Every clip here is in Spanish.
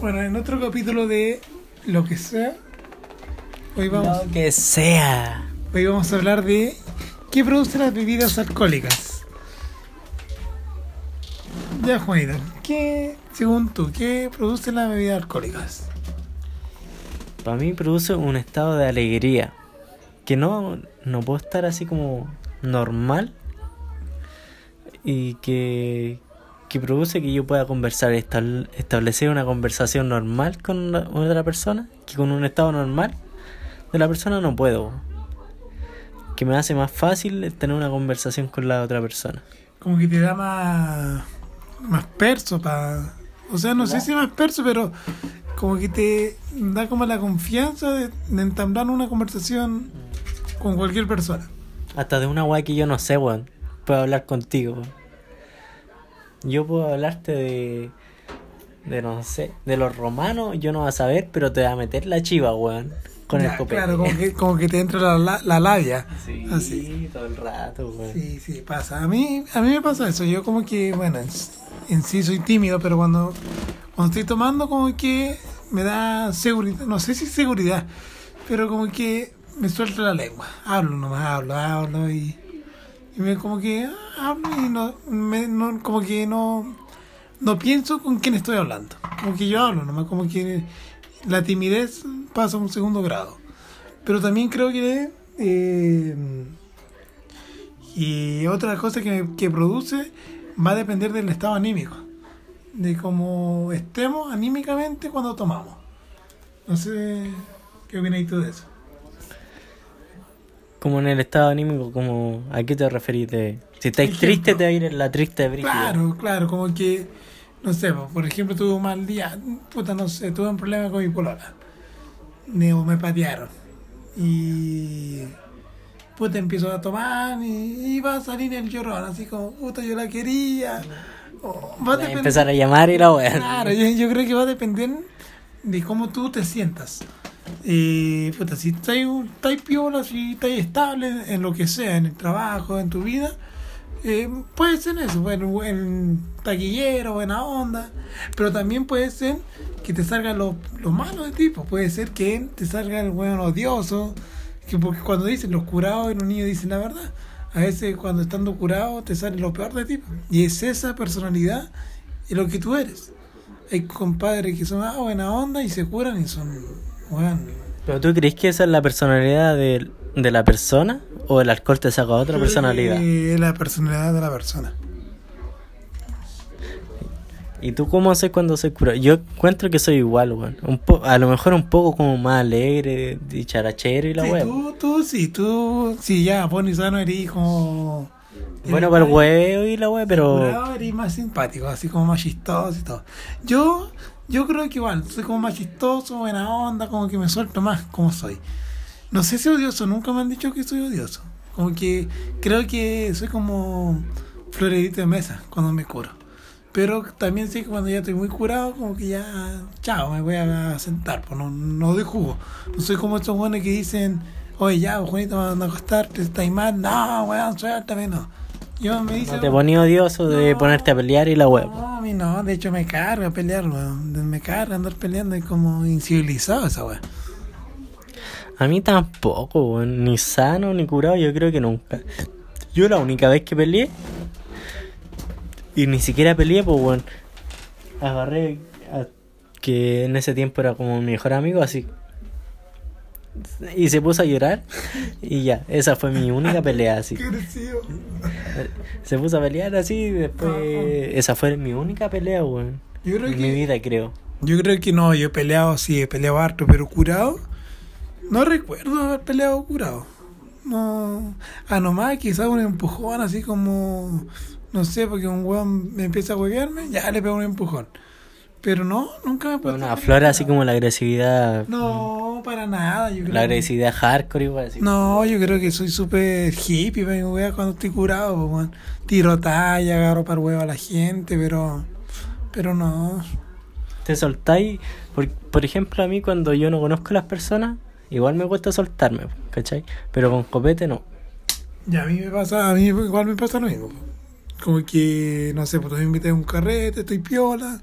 Bueno, en otro capítulo de Lo que sea, hoy vamos, Lo que sea. hoy vamos a hablar de qué producen las bebidas alcohólicas. Ya, Juanita, ¿qué, según tú, qué producen las bebidas alcohólicas? Para mí produce un estado de alegría. Que no, no puedo estar así como normal. Y que, que produce que yo pueda conversar, establecer una conversación normal con otra persona. Que con un estado normal de la persona no puedo. Que me hace más fácil tener una conversación con la otra persona. Como que te da más, más perso para... O sea, no sé si más perso, pero como que te da como la confianza de, de entablar una conversación con cualquier persona. Hasta de una weá que yo no sé, weón. Puedo hablar contigo. weón. Yo puedo hablarte de. De no sé. De los romanos, yo no vas a saber, pero te va a meter la chiva, weón. Con Ya, el copete. Claro, como que, como que te entra la, la, la labia. Sí, Así. todo el rato, weón. Sí, sí, pasa. A mí, a mí me pasa eso. Yo como que, bueno, en, en sí soy tímido, pero cuando, cuando estoy tomando como que me da seguridad. No sé si seguridad, pero como que me suelta la lengua. Hablo nomás, hablo, hablo y, y me como que ah, hablo y no, me, como que no, no pienso con quién estoy hablando. Como que yo hablo nomás, como que la timidez pasa a un segundo grado. Pero también creo que... eh, y otra cosa que, que produce va a depender del estado anímico, de cómo estemos anímicamente cuando tomamos. No sé qué opinas tú de eso. Como en el estado anímico, como. ¿A qué te referís? De, si estáis Ejemplo. triste, te va a ir en la triste brígida. Claro, claro, como que, no sé, po, por ejemplo, tuve un mal día, puta, no sé, tuve un problema con mi polola. Me, me patearon. Y. Puta, empiezo a tomar y, y va a salir el llorón, así como, puta, yo la quería. O va a a depender- empezar a llamar y la weá. Claro, yo, yo creo que va a depender de cómo tú te sientas. Eh, puta, si estás piola, si estás estable en lo que sea, en el trabajo, en tu vida, eh, puede ser eso, bueno, buen taquillero, buena onda, pero también puede ser que te salga lo, lo malo de tipo, puede ser que te salga el buen odioso, que porque cuando dicen los curados y los niños dicen la verdad, a veces cuando estando curado te sale lo peor de ti, y es esa personalidad y lo que tú eres. Hay compadres que son ah, buena onda y se curan y son, bueno, ¿Pero tú crees que esa es la personalidad de, de la persona? ¿O el alcohol te saca otra personalidad? Es la personalidad de la persona. ¿Y tú cómo haces cuando se cura? Yo encuentro que soy igual, weón. Un po- a lo mejor un poco como más alegre, dicharachero y la Sí, weá. tú, tú, sí, tú, sí, ya, y sano eres como... Bueno, para el huevo y la weá, pero... Curado eres más simpático, así como más chistoso y todo. Yo, yo creo que igual, soy como más chistoso, buena onda, como que me suelto más como soy. No sé si odioso, nunca me han dicho que soy odioso. Como que creo que soy como florerito de mesa cuando me curo. Pero también sé que cuando ya estoy muy curado, como que ya, chao, me voy a sentar, pues no, no doy jugo. No soy como estos buenos que dicen, oye, ya, Juanito, vamos a acostarte, estáis mal. No, weón, suéltame, no. Yo me dice, No te poní odioso de No. ponerte a pelear y la weá. No, de hecho me carga pelear, weón. Me carga andar peleando, es como incivilizado esa weón. A mí tampoco, weón. Ni sano ni curado, yo creo que nunca. Yo la única vez que peleé, y ni siquiera peleé, pues, weón. Agarré a- que en ese tiempo era como mi mejor amigo, así. Y se puso a llorar, y ya, esa fue mi única pelea, así. Se puso a pelear así, y después. Esa fue mi única pelea, weón. En mi vida, creo. yo creo que no, yo he peleado, sí, he peleado harto, pero curado, no recuerdo haber peleado curado. No, a nomás quizás un empujón, así como, no sé, porque un weón me empieza a huevearme, ya le pego un empujón. Pero no, nunca me Una flor así como la agresividad. No, para nada, yo creo La que- agresividad hardcore, igual así. No, yo creo que soy súper hippie, wea, cuando estoy curado, weón. Tiro talla, agarro para huevo a la gente, pero. Pero no. Te soltáis, por, por ejemplo, a mí cuando yo no conozco a las personas, igual me cuesta soltarme, ¿cachai? Pero con copete no. Ya a mí me pasa, a mí igual me pasa lo mismo. Como que, no sé, pues me invitas a un carrete, estoy piola.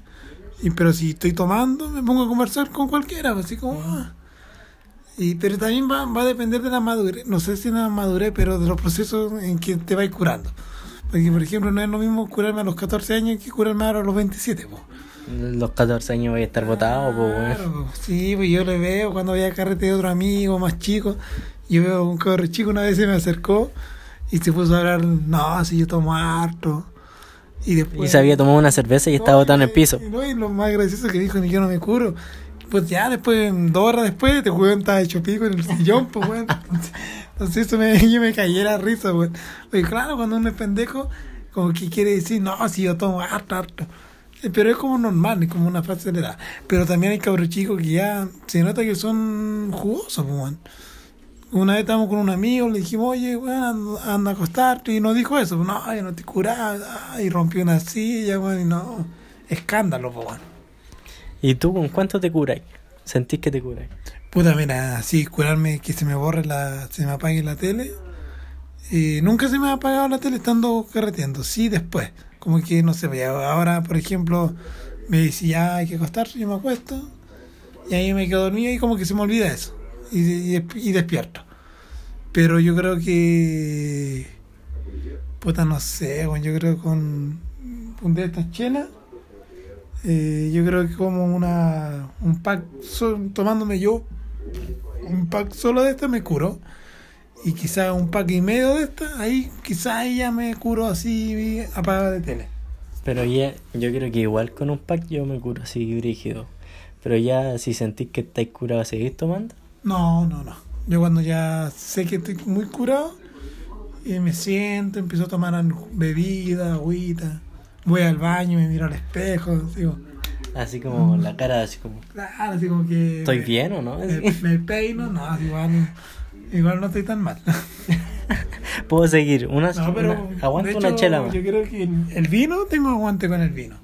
Y, pero si estoy tomando, me pongo a conversar con cualquiera, así como... ah. Y, pero también va, va a depender de la madurez, no sé si la madurez, pero de los procesos en que te vais curando. Porque, por ejemplo, no es lo mismo curarme a los 14 años que curarme ahora a los 27, pues. Los 14 años voy a estar botado, pues. Claro, sí, pues yo le veo cuando voy a carrete de otro amigo más chico. Yo veo un cabrón chico una vez se me acercó y se puso a hablar, no, si yo tomo harto. Y después. Y se había tomado una cerveza y estaba botado en el piso. y no, y lo más gracioso que dijo, ni yo no me curo. Pues ya después, dos horas después, te weón estaba hecho pico en el sillón, pues weón. Entonces eso me, yo me cayera a risa, weón. Oye, claro, cuando uno es pendejo, como que quiere decir, no, si yo tomo harto, harto. Eh, Pero es como normal, es como una fase de la edad. Pero también hay cabros chicos que ya se nota que son jugosos, pues, weón. Una vez estábamos con un amigo, le dijimos, oye, weón, anda, a acostarte. Y nos dijo eso, no, yo no te curaba. Y rompió una silla, weón, y no. Escándalo, pues. ¿Y tú con cuánto te curas? ¿Sentís que te curas? Puta, mira, así, curarme que se me borre la, se me apague la tele. Eh, nunca se me ha apagado la tele estando carreteando, sí después. Como que, no sé, ya ahora, por ejemplo, me dice ya hay que acostarse, yo me acuesto. Y ahí me quedo dormido y como que se me olvida eso. Y, y, despierto. Pero yo creo que... Puta, no sé, yo creo que con un de estas chelas eh, yo creo que como una un pack so- tomándome yo un pack solo de esta me curo y quizás un pack y medio de esta ahí quizás ya me curo así apagada de tele Pero ya, yo creo que igual con un pack yo me curo así brígido. Pero ya si sentís que estáis curado, ¿seguís tomando? No no no yo cuando ya sé que estoy muy curado y me siento empiezo a tomar bebida agüita voy al baño me miro al espejo digo Así como la cara, así como, claro así como que ¿estoy me- bien o no? me, peino no igual igual no estoy tan mal Puedo seguir, una, No, pero una- aguanto de una hecho, chela más. Yo creo que el, el vino tengo aguante con el vino.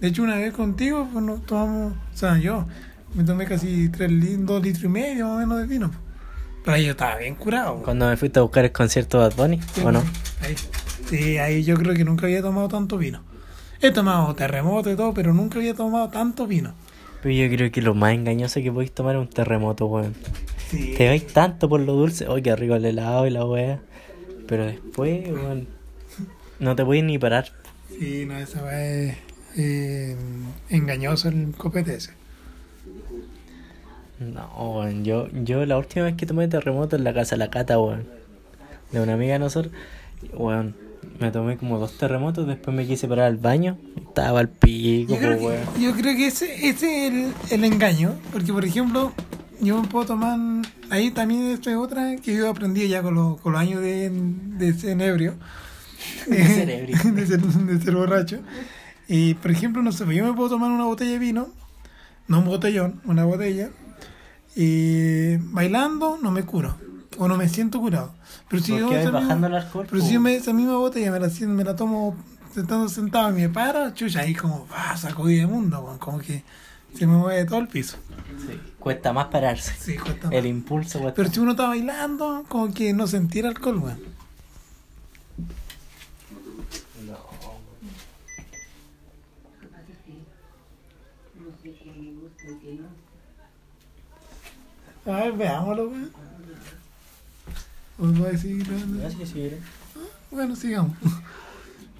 De hecho, una vez contigo pues, nos tomamos, o sea, yo me tomé casi tres dos litros y medio más o menos de vino. Pero ahí yo estaba bien curado. Cuando me fuiste a buscar el concierto de Bad Bunny, Sí, ¿o no? Ahí. Sí, ahí yo creo que nunca había tomado tanto vino. He tomado terremoto y todo, pero nunca había tomado tanto vino. Pero yo creo que lo más engañoso que podéis tomar es un terremoto, weón. Sí. Te vais tanto por lo dulce, ¡ay, qué rico el helado y la wea! Pero después, weón, no te podéis ni parar. Sí, no, esa weá es eh, engañoso el copete ese. No, weón, yo, yo la última vez que tomé terremoto en la casa de la cata, weón, de una amiga de nosotros, weón, me tomé como dos terremotos, después me quise parar al baño, estaba al pico, Yo creo, po, weón. que, yo creo que ese, ese es el, el engaño, porque por ejemplo, yo me puedo tomar, ahí también esto es otra que yo aprendí ya con, los- con los años de, de ser ebrio, De ser ebrio. de, ser, de ser borracho. Y por ejemplo, no sé, pues yo me puedo tomar una botella de vino, no un botellón, una botella, y bailando no me curo, o no me siento curado. Pero si yo esa misma- bajando el alcohol, pero si yo me, esa misma botella me la, me la tomo estando sentado y me paro, chucha, ahí como, ah, sacudí de mundo, weón, como que se me mueve todo el piso. Sí, cuesta más pararse. Sí, cuesta más. El impulso cuesta. Pero si uno está bailando, como que no sentir alcohol, weón. A ver, veámoslo, weón. ¿Os voy a decir grabando? Gracias, señora. Bueno, sigamos.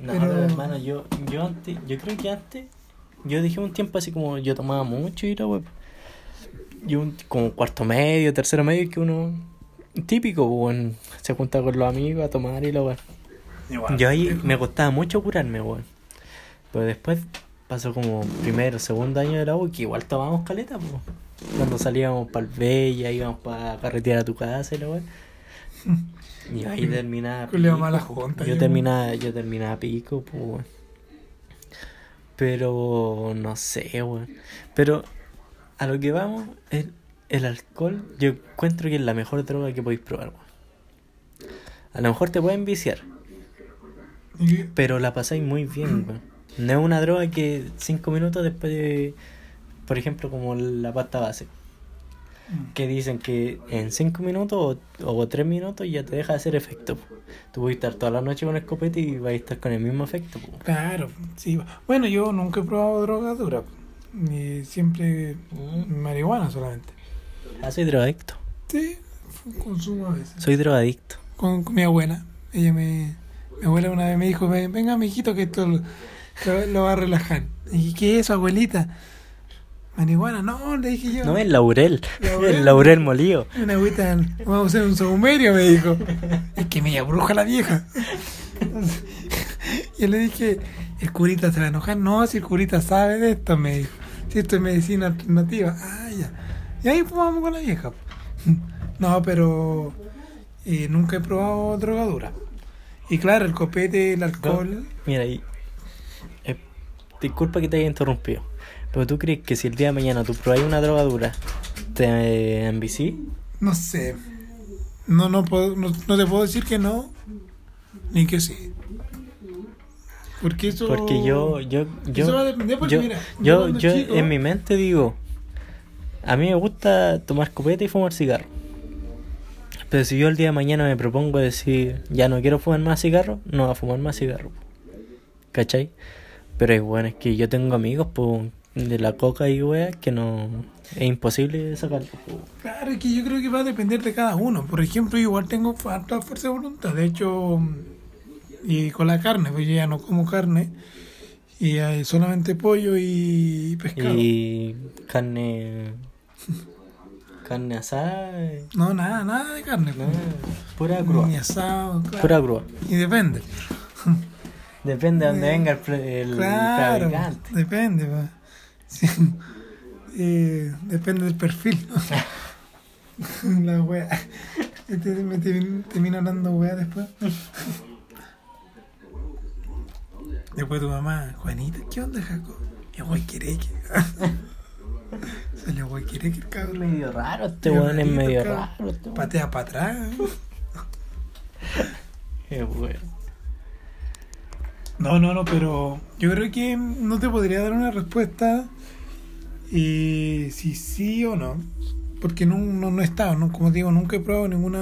No, Pero- pero hermano, yo, yo antes, yo creo que antes, yo dije un tiempo así como yo tomaba mucho y la web. Yo un, como cuarto medio, tercero medio, que uno típico, weón, se junta con los amigos a tomar y la weón. Yo ahí me costaba mucho curarme, weón. Pero después pasó como primero, segundo año de la U, que igual tomábamos caleta, pues. Cuando salíamos para el Bella, íbamos para carretear a tu casa y la. Y ahí terminaba. Culeado pico, Yo terminaba, yo terminaba pico, pues, weón. Pero no sé, weón. Pero a lo que vamos, el, el alcohol, yo encuentro que es la mejor droga que podéis probar, weón. A lo mejor te pueden viciar, pero la pasáis muy bien, weón. No es una droga que cinco minutos después de, por ejemplo, como la pasta base, que dicen que en cinco minutos o, o tres minutos ya te deja de hacer efecto. po. Tú puedes estar toda la noche con escopeta y vas a estar con el mismo efecto. po. Claro, sí. Bueno, yo nunca he probado droga dura. Y siempre marihuana solamente. Ah, soy drogadicto. Sí, consumo a veces. Soy drogadicto. Con, con mi abuela. Ella me. Mi abuela una vez me dijo: "Ven- Venga, mijito, que esto lo, va a relajar. Y ¿qué es eso, abuelita? Marihuana, no, le dije yo. No, es laurel. Laurel. El laurel molido. Una agüita, vamos a hacer un saumerio, me dijo. Es que me abruja la vieja. Yo le dije, el curita se va a enojar. No, si el curita sabe de esto, me dijo. Si esto es medicina alternativa. Ah, ya. Y ahí fumamos con la vieja. No, pero eh, nunca he probado drogadura. Y claro, el copete, el alcohol. Mira, y, disculpa que te haya interrumpido. Pero tú crees que si el día de mañana tú probáis una drogadura, te eh, envicí? No sé. No, no, puedo, no, no te puedo decir que no, ni que sí. Porque eso. Porque yo, yo, yo, Eso va a depender porque yo, mira, yo yo, chico- en mi mente digo, a mí me gusta tomar copete y fumar cigarro. Pero si yo el día de mañana me propongo decir, ya no quiero fumar más cigarro, no voy a fumar más cigarro. ¿Cachai? Pero es bueno, es que yo tengo amigos pues, de la coca y wea que no... Es imposible sacarlo. po. Claro, es que yo creo que va a depender de cada uno. Por ejemplo, yo igual tengo harta fuerza de voluntad. De hecho, y con la carne, pues yo ya no como carne. Y hay solamente pollo y pescado. Y carne... Carne asada... eh, No, nada, nada de carne. No, pues. pura grúa. Ni asado, claro. Pura grúa. Y depende. Depende de dónde Eh, venga el, el Claro, fabricante. depende. pues. Sí. Eh, depende del perfil. la wea. Este me termin- termina hablando wea después. Después tu mamá, Juanita, ¿qué onda, Jaco? Es guayquereque. Salió guayquereque el cabrón. medio raro, este weón es medio raro. Este. Patea para atrás. Qué bueno. No, no, no, pero yo creo que no te podría dar una respuesta y si sí o no, porque no, no, no he estado, ¿no? como digo, nunca he probado ninguna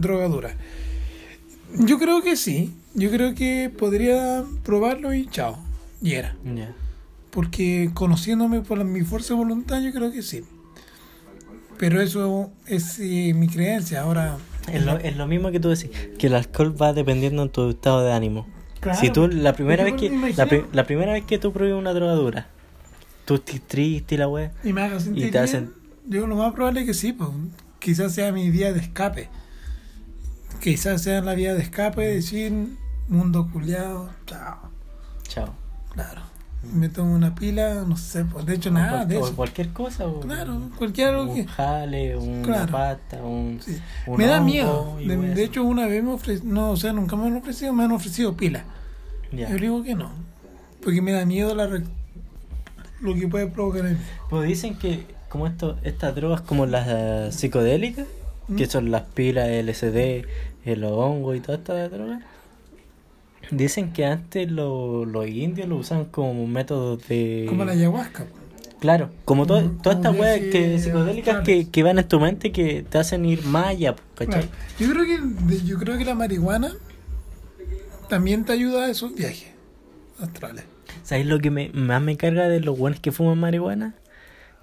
drogadura. Yo creo que sí, yo creo que podría probarlo y chao, y era. Porque conociéndome por la- mi fuerza de voluntad, yo creo que sí. Pero eso es eh, mi creencia. Ahora, Es lo, es lo mismo que tú decís, que el alcohol va dependiendo en tu estado de ánimo. Claro, si tú la primera vez que la, la primera vez que tú pruebas una drogadura, tú estás triste y la wea, y me haga sentir Y te bien, hacen- yo lo más probable es que sí, pues, quizás sea mi vía de escape. Quizás sea la vía de escape, decir, mundo culiado, chao, chao. claro. Me tomo una pila, no sé, pues, de hecho nada o, de o eso. cualquier cosa. o- Claro, cualquier algo un que... jale, una Claro. pata, un, sí. un Me da miedo. De, de hecho, una vez me no, o sea, nunca me han ofrecido, me han ofrecido pila. Ya. Yo digo que no, porque me da miedo la re- lo que puede provocar en. Pues dicen que como esto, estas drogas como las eh, psicodélicas, que ¿Mm? son las pilas, LSD, el hongo y todas estas drogas, dicen que antes lo- los indios lo usaban como métodos de... Como la ayahuasca. Claro, como to- Como- todas estas weas que, psicodélicas que, que van en tu mente que te hacen ir más allá, ¿cachai? Claro. Yo creo que yo creo que la marihuana también te ayuda a esos viajes astrales. ¿Sabes lo que me, más me carga de los buenos que fuman marihuana?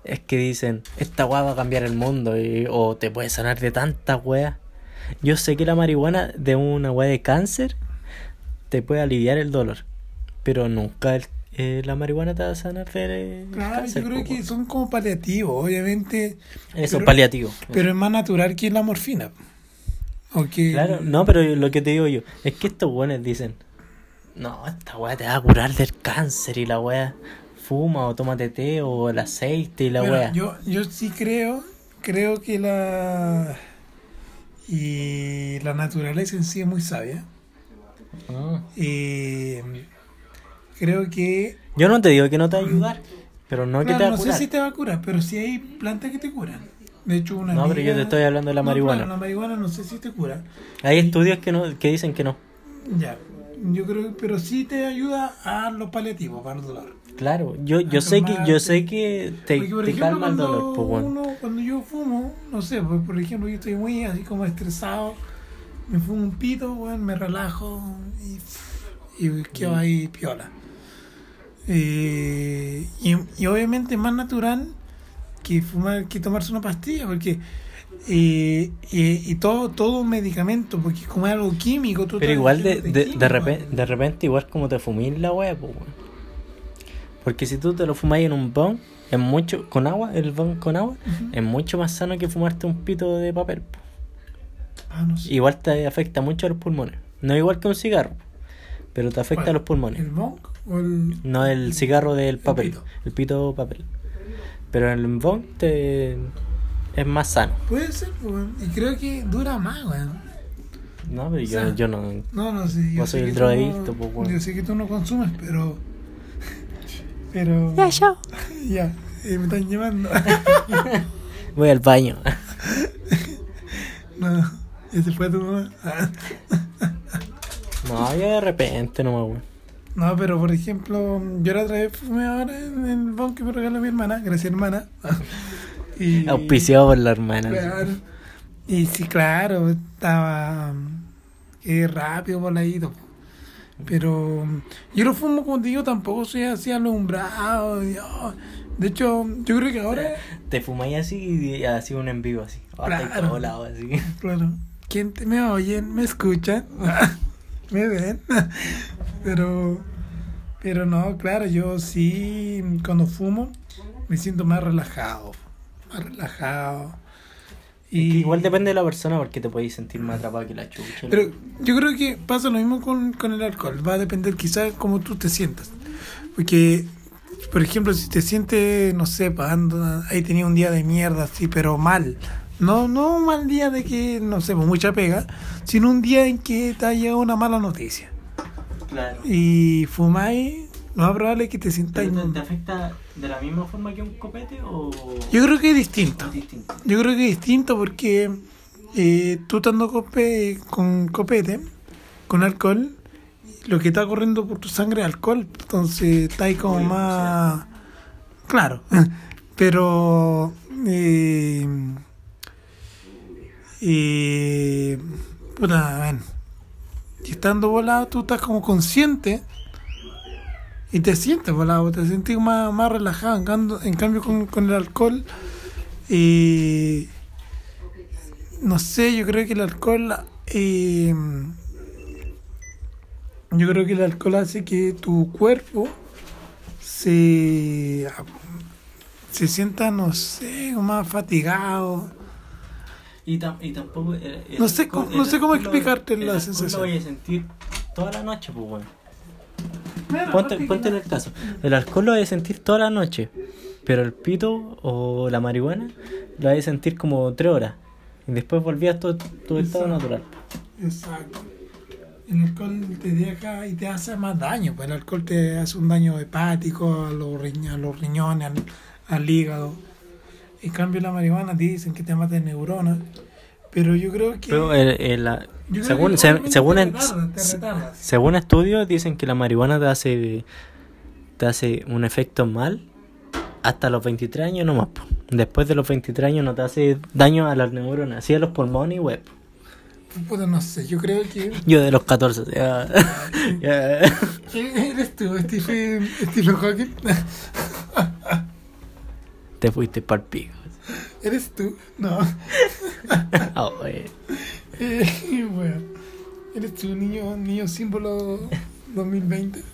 Es que dicen, esta weá va a cambiar el mundo y- o te puede sanar de tantas weas. Yo sé que la marihuana de una weá de cáncer te puede aliviar el dolor, pero nunca el- eh, la marihuana te va a sanar de Claro, cáncer. yo creo que son como paliativos, obviamente, Eso, pero- paliativo. pero es más natural que la morfina. O que- Claro, no, pero lo que te digo yo, es que estos buenos dicen, no, esta weá te va a curar del cáncer y la weá fuma o tómate té o el aceite y la Bueno, weá. yo, yo sí creo, creo que la y la naturaleza en sí es muy sabia. Ah. Y creo que Yo no te digo que no te va a ayudar, pero no que Claro, te va a no sé curar. si te va a curar, pero sí hay plantas que te curan. De hecho, una No, pero amiga- yo te estoy hablando de la No, marihuana. claro, la marihuana no sé si te cura. Hay estudios que no que dicen que no. Ya. Yo creo, pero sí te ayuda a los paliativos para el dolor. Claro, yo yo sé que yo sé que te, te calma el dolor, pues bueno. uno- cuando yo fumo, no sé, pues, por ejemplo, yo estoy muy así como estresado, me fumo un pito, bueno, me relajo y, y quedo ahí piola. Eh, y, y obviamente es más natural que fumar que tomarse una pastilla, porque eh, eh, y todo todo un medicamento, porque es como algo químico. tú Pero igual de, de, químico. de, repente, de repente igual como te fumís la wea, pues, weón. Porque si tú te lo fumáis en un bong, es mucho, con agua, el bong con agua, es mucho más sano que fumarte un pito de papel. po. Ah, no sé. Igual te afecta mucho a los pulmones. No igual que un cigarro, pero te afecta a los pulmones. ¿El bong o el.? No el cigarro del papel, pito. el pito papel. Pero el bong te es más sano. Puede ser, weón. Y creo que dura más, weón. No, pero O sea, yo, yo no. No, no sé. Yo soy que el drogadicto, no- pues, weón. Yo sé que tú no consumes, pero. Pero. Ya, chao. Ya, eh, me están llamando. Voy al baño. no, ya se fue tu mamá. No, yo de repente no me No, pero por ejemplo, yo la otra vez fumé ahora en el bon que me regaló mi hermana, gracias hermana. y, Auspiciado por la hermana. Claro. Y sí, claro, estaba eh, rápido voladito. Pero yo lo fumo, digo, tampoco soy así alumbrado. oh, De hecho, yo creo que ahora, Te fumáis así y así un en vivo así. Ahora Claro. está volado así. claro, ¿quién te- me oyen? ¿Me escuchan? ¿Me ven? Pero, pero no, claro, yo sí, cuando fumo, me siento más relajado. Más relajado. Y igual depende de la persona porque te podéis sentir más atrapado que la chucha. Pero yo creo que pasa lo mismo con, con el alcohol. Va a depender quizás cómo tú te sientas. Porque, por ejemplo, si te sientes, no sé, pagando, ahí tenía un día de mierda, así, pero mal. No, no un mal día de que, no sé, pues, mucha pega, sino un día en que te ha llegado una mala noticia. claro. Y fumáis, lo más probable es que te sientas... ¿Pero te, te afecta de la misma forma que un copete o Yo creo que es distinto. es distinto? Yo creo que es distinto porque eh, tú estando cope, con copete, con alcohol, lo que está corriendo por tu sangre es alcohol, entonces está ahí como Obvio, más... Claro, pero... Eh, eh, puta, y estando volado tú estás como consciente y te sientes volado, te sientes más, más relajado. En cambio, en cambio con, con el alcohol, eh, no sé, yo creo que el alcohol, eh, yo creo que el alcohol hace que tu cuerpo se, se sienta, no sé, más fatigado. Y, tam- y tampoco. el- el No sé cómo- no sé cómo explicarte el la alcohol sensación. Lo voy a sentir toda la noche, pues, bueno. Ponte, ponte en el caso. El alcohol lo voy a sentir toda la noche. Pero el pito o la marihuana lo voy a sentir como tres horas. Y después volví a tu, estado natural. Exacto. El alcohol te deja y te hace más daño, pues el alcohol te hace un daño hepático a los, riñ- a los riñones, al, al hígado. En cambio la marihuana dicen que te mata neuronas, pero yo creo que... Pero el- el- la- yo creo según, que se- según, te según estudios dicen que la marihuana te hace te hace un efecto mal hasta los 23 años nomás. po. Después de los 23 años no te hace daño a las neuronas, sí a los pulmones y web. Puta, no sé, yo creo que... Yo de los 14. ya- ya. ¿Eres tú, Stephen, Stephen Hawking? Te fuiste pa'l pico. ¿Eres tú? No. Wey. Eh, bueno, ¿eres tú, niño, niño símbolo 2020? Te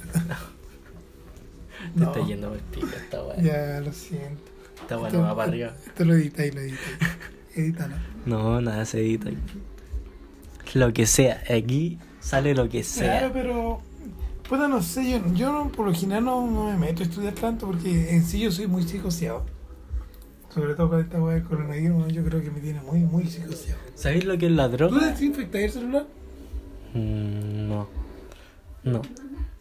No. está yendo pa'l pico esta weá. Ya, lo siento. Esta weá no va para arriba. Esto lo editáis, lo editáis. Edítalo. No, nada se edita. Lo que sea, aquí sale lo que Claro, sea. pero. Puta, no sé, yo, yo por lo general no, no me meto a estudiar tanto porque en sí yo soy muy psicoseado. Sobre todo con esta weá del coronavirus, ¿no? yo creo que me tiene muy, muy psicoseado. ¿Sabéis lo que es la ¿Tú droga? desinfectas el celular? Mm, no. No.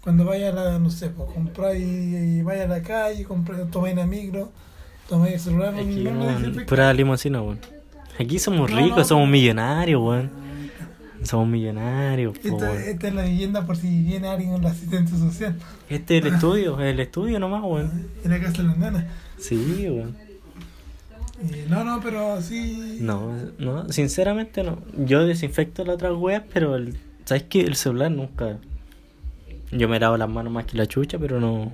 Cuando vaya a la, no sé, pues compráis y vaya a la calle, compráis, tomáis una micro, tomáis el celular, no, Aquí, no pura limosina, weón. Aquí somos No, ricos, no, somos millonarios, weón. Somos millonarios, po, Esta, esta es la leyenda por si viene alguien en la asistencia social. Este es el estudio, el estudio nomás, weón. En la casa de las nanas. Sí, weón. No, no, pero sí. No, no, sinceramente no. Yo desinfecto las otras weas, pero el, ¿sabes qué? El celular nunca. Yo me lavo las manos más que la chucha, pero no.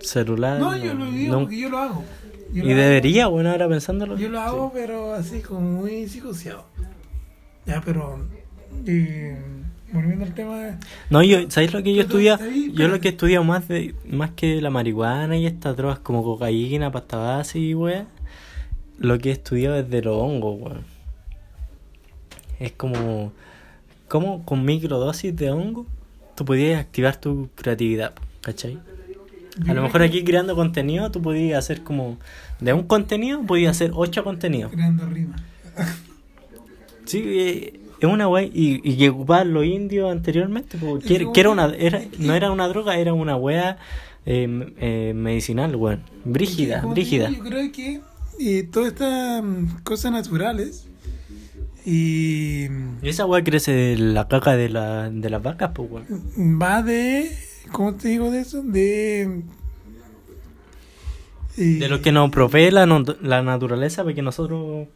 celular. No, yo lo digo no- porque yo lo hago. Yo y lo hago. debería, bueno, ahora pensándolo. Yo lo hago, pero así como muy psicoseado. Ya, pero. eh, volviendo al tema de. No, yo, ¿sabéis lo que yo Pero estudio? ahí, Yo lo que he estudiado más de más que la marihuana y estas drogas como cocaína, pasta base y weá, lo que he estudiado es de los hongos, weón. Es como, como con microdosis de hongo tú podías activar tu creatividad, ¿cachai? A lo mejor aquí creando contenido tú podías hacer como, de un contenido podías hacer ocho contenidos. Creando rimas. Sí, eh, es una wey y, y que ocupaban los indios anteriormente, que, que era una, era, no era una droga, era una wea eh, m- eh, medicinal, weón. Brígida, brígida. Yo creo que eh, todas estas mm, cosas naturales y mm, Y esa wea crece de la caca de, la, de las vacas, pues, weón. va de. ¿Cómo te digo de eso? De. eh, De lo que nos provee la, la naturaleza para que nosotros...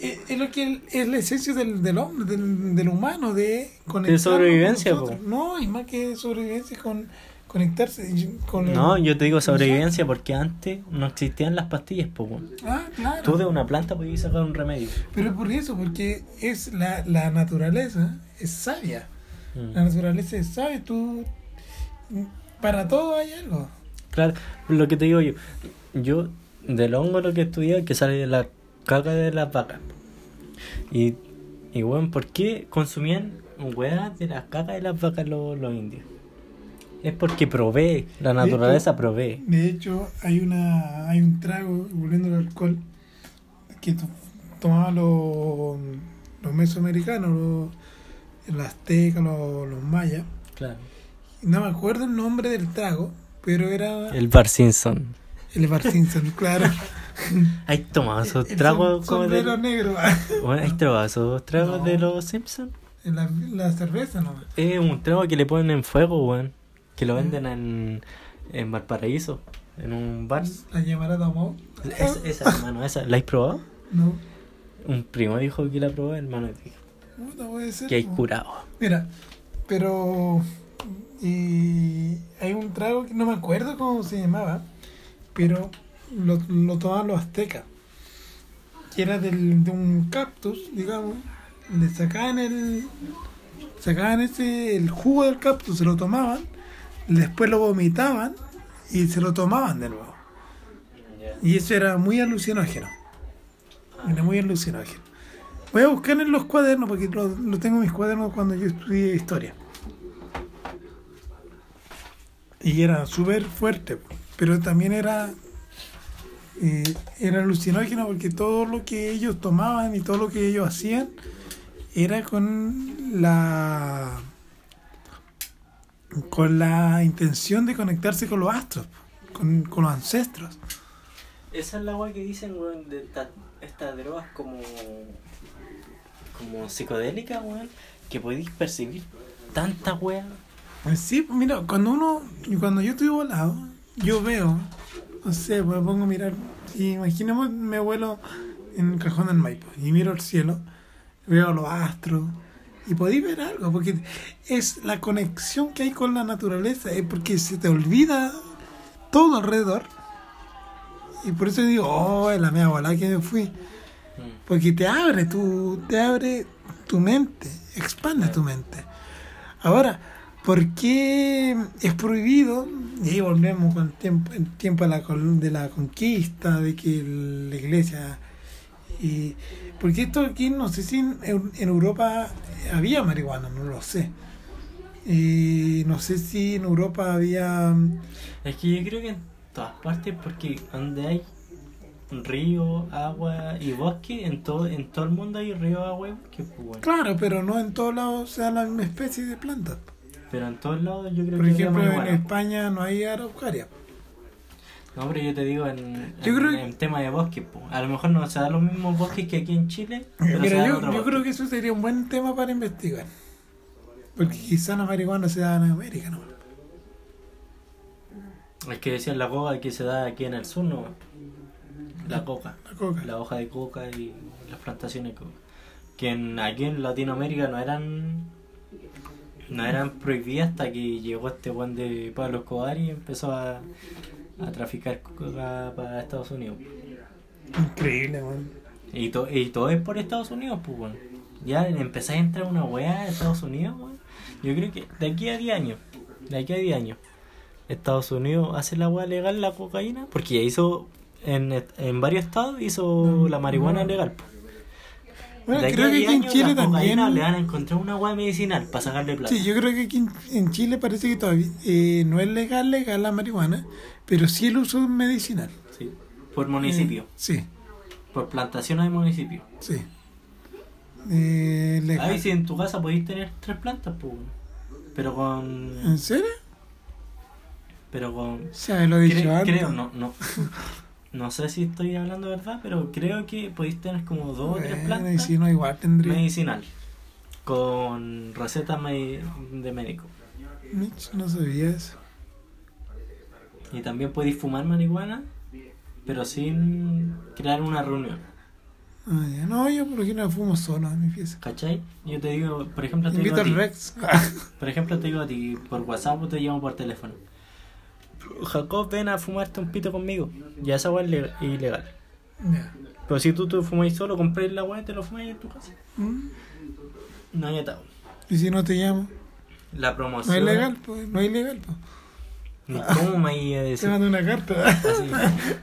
Es, es lo que es la esencia del, del hombre, del, del humano, de conectarnos sobrevivencia, con nosotros. No, y más que sobrevivencia, con conectarse y- con el- No, yo te digo sobrevivencia porque antes no existían las pastillas, pues. Ah, claro. Tú de una planta podías sacar un remedio. Pero por eso, porque es la, la naturaleza, es sabia. Mm. La naturaleza es sabia, tú... Para todo hay algo. Claro, lo que te digo yo, yo del hongo lo que he estudiado es que sale de la caca de las vacas. Y, y bueno, ¿por qué consumían hueás de las cacas de las vacas los, los indios? Es porque provee, la naturaleza provee. De hecho, hay una hay un trago, volviendo al alcohol, que to- tomaban los, los mesoamericanos, los, los aztecas, los, los mayas. Claro. No me acuerdo el nombre del trago, pero era El Bar Simpson. el Bar Simpson, claro. ¿Has tomado esos tragos como de... negro. Bueno, ¿Has tomado esos tragos No. de los Simpsons? la, la cerveza nomás. Es un trago que le ponen en fuego, weón. Que lo venden en, en Valparaíso, en un bar. La llamará Tomó. Es- esa, hermano, esa. ¿La has probado? No, Un primo dijo que la probó, hermano, y dijo puta, puede ser. que hay curado. Mira, pero y hay un trago que no me acuerdo cómo se llamaba, pero lo, lo tomaban los aztecas, que era del, de un cactus, digamos, le sacaban el sacaban ese el jugo del cactus, se lo tomaban, después lo vomitaban y se lo tomaban de nuevo. Y eso era muy alucinógeno. Era muy alucinógeno. Voy a buscar en los cuadernos, porque lo, tengo en mis cuadernos cuando yo estudié historia. Y era súper fuerte, pero también era, eh, era alucinógeno porque todo lo que ellos tomaban y todo lo que ellos hacían era con la con la intención de conectarse con los astros, con, con los ancestros. Esa es la weá que dicen, weón, de esta- estas drogas como. como psicodélicas, weón, que podéis percibir tanta weá. Pues Sí, pues mira, cuando uno, cuando yo estoy volado, yo veo, no sé, pues me pongo a mirar, si imaginemos mi abuelo en el cajón del Maipo y miro el cielo, veo los astros y podéis ver algo, porque es la conexión que hay con la naturaleza, es porque se te olvida todo alrededor y por eso digo, oh, es la mea volada que me fui, porque te abre tu, te abre tu mente, expande tu mente. Ahora, ¿por qué es prohibido? Y ahí volvemos con el tiempo, el tiempo de, la, de la conquista, de que la iglesia... Y, porque esto aquí, no sé si en, en Europa había marihuana, no lo sé. Y no sé si en Europa había... Es que yo creo que en todas partes, porque donde hay río, agua y bosque, en todo, en todo el mundo hay río, agua y bosque, pues. Claro, pero no en todos lados sea la misma especie de planta. Pero en todos lados yo creo Por que ejemplo, había en. España no hay araucaria. No, pero yo te digo en, Yo en, creo- en tema de bosque, pues. A lo mejor no se dan los mismos bosques que aquí en Chile, pero Mira, yo, yo bosques. creo que eso sería un buen tema para investigar. Porque quizá la marihuana se da en América, ¿no? Es que decían la coca que se da aquí en el sur, ¿no? La coca. La coca. La hoja de coca y las plantaciones de coca. Que en, aquí en Latinoamérica no eran no eran prohibidas hasta que llegó este Juan de Pablo Escobar y empezó a, a traficar coca para Estados Unidos. Increíble, weón. Y, to- y todo es por Estados Unidos, pues, weón. Ya empezáis a entrar una weá de Estados Unidos, weón. Yo creo que de aquí a 10 años, de aquí a 10 años, Estados Unidos hace la weá legal la cocaína, porque ya hizo, en, en varios estados hizo la marihuana legal, pues. Bueno, De aquí creo que 10 aquí en Chile también. le van a encontrar una weá medicinal para sacarle plata. Sí, yo creo que aquí en, Chile parece que todavía eh, no es legal, legal la marihuana, pero sí el uso medicinal. Sí. Por municipio, Eh, sí, por plantaciones de municipio. sí. Eh, legal. Ahí si en tu casa podéis tener tres plantas, pues. Pero con. ¿En serio? Pero con. Me lo he dicho Cre- antes. creo, no, no. No sé si estoy hablando verdad, pero creo que podéis tener como dos o tres plantas no, igual tendría. medicinal. Con recetas me- de médico. Mitch, no sabía eso. Y también podéis fumar marihuana, pero sin crear una reunión. Ah, ya. No, yo por no fumo solo en mi pieza. ¿Cachai? Yo te digo, por ejemplo, te Invito digo a al ti, Rex. por ejemplo, te digo a ti por WhatsApp o te llamo por teléfono. Jacob, ven a fumarte un pito conmigo. Ya esa weá es le- ilegal. Pero si tú te fumáis solo, compréis la weá y te lo fumáis en tu casa. Mm. No hay atado. ¿Y si no te llamo? La No promoción. es legal, pues. No es legal, pues. Ni cómo me iba a Te decir. mando una carta.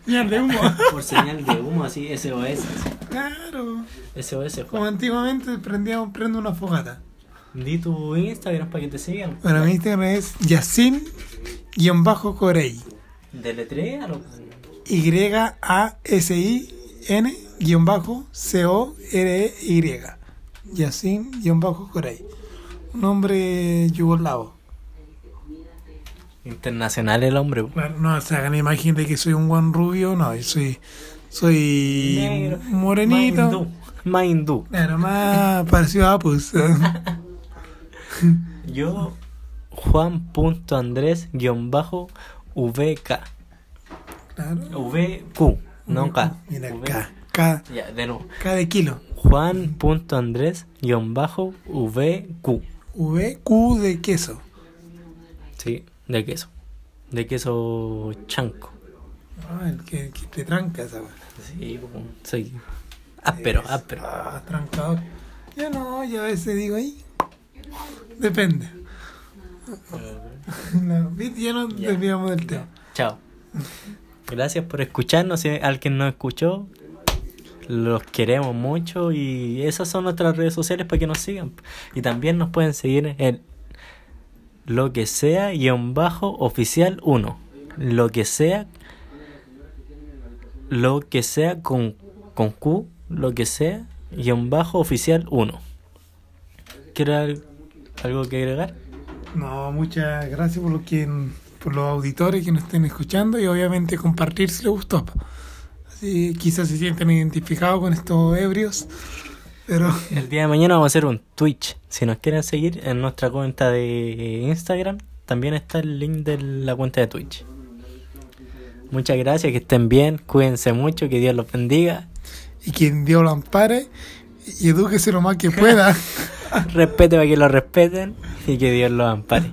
Ya de humo. por señal de humo, así, SOS. así. Claro. SOS, Como Juan. antiguamente prendíamos, prendo una fogata. Di tu Instagram para que te sigan. Bueno, mi Instagram es Yacin-Corey. Deletréalo. Y-A-S-I-N-C-O-R-E-Y. Yacin-Corey. Un hombre yugoslavo. Internacional el hombre. Bueno, no se hagan imagen de que soy un buen rubio, no, yo soy, soy Negro. morenito. Más hindú. Más hindú. Claro, más parecido a Apus. Yo, Juan.andrés guion bajo VK. claro. VQ, no K. Mira, V- K, K, Ya, de nuevo. K de kilo. Juan.andrés guion bajo VQ. V, Q de queso. Sí, de queso. De queso chanco. Ah, el que, que te tranca esa. Sí, soy áspero, Es- áspero. Ah, trancador. Ya no, yo a veces digo ahí. Depende. No, ya nos desviamos del tema. Chao. Gracias por escucharnos. Si alguien nos escuchó, los queremos mucho y esas son nuestras redes sociales para que nos sigan. Y también nos pueden seguir en lo que sea guion bajo oficial 1. Lo que sea, lo que sea con, con Q, lo que sea guion bajo oficial 1. ¿Quieres al- algo que agregar? No, muchas gracias por, lo que, por los auditores que nos estén escuchando y obviamente compartir si les gustó. Así quizás se sienten identificados con estos ebrios, pero El día de mañana vamos a hacer un Twitch. Si nos quieren seguir en nuestra cuenta de Instagram, también está el link de la cuenta de Twitch. Muchas gracias, que estén bien, cuídense mucho, que Dios los bendiga. y quien Dios lo ampare y edúquese lo más que pueda. Respete para que lo respeten y que Dios los ampare.